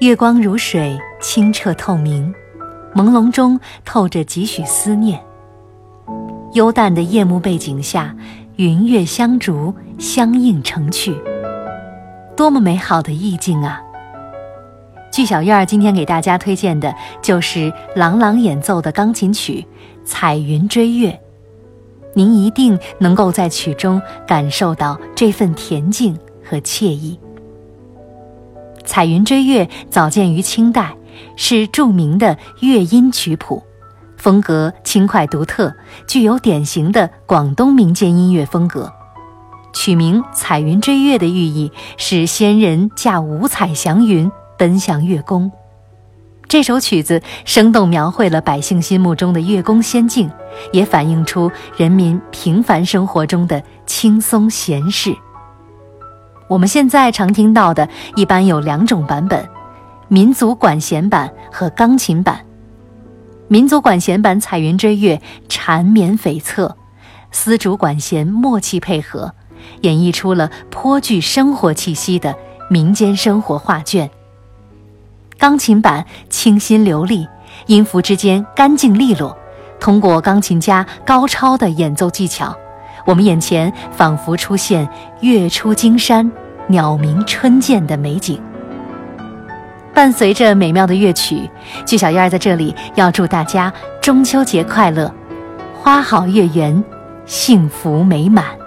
月光如水，清澈透明，朦胧中透着几许思念。幽淡的夜幕背景下，云月相逐，相映成趣，多么美好的意境啊！据小院儿今天给大家推荐的就是郎朗演奏的钢琴曲《彩云追月》，您一定能够在曲中感受到这份恬静和惬意。《彩云追月》早见于清代，是著名的乐音曲谱，风格轻快独特，具有典型的广东民间音乐风格。取名《彩云追月》的寓意是仙人驾五彩祥云奔向月宫。这首曲子生动描绘了百姓心目中的月宫仙境，也反映出人民平凡生活中的轻松闲适。我们现在常听到的，一般有两种版本：民族管弦版和钢琴版。民族管弦版《彩云追月》缠绵悱恻，丝竹管弦默契配合，演绎出了颇具生活气息的民间生活画卷。钢琴版清新流利，音符之间干净利落，通过钢琴家高超的演奏技巧。我们眼前仿佛出现月出惊山、鸟鸣春涧的美景。伴随着美妙的乐曲，鞠小燕在这里要祝大家中秋节快乐，花好月圆，幸福美满。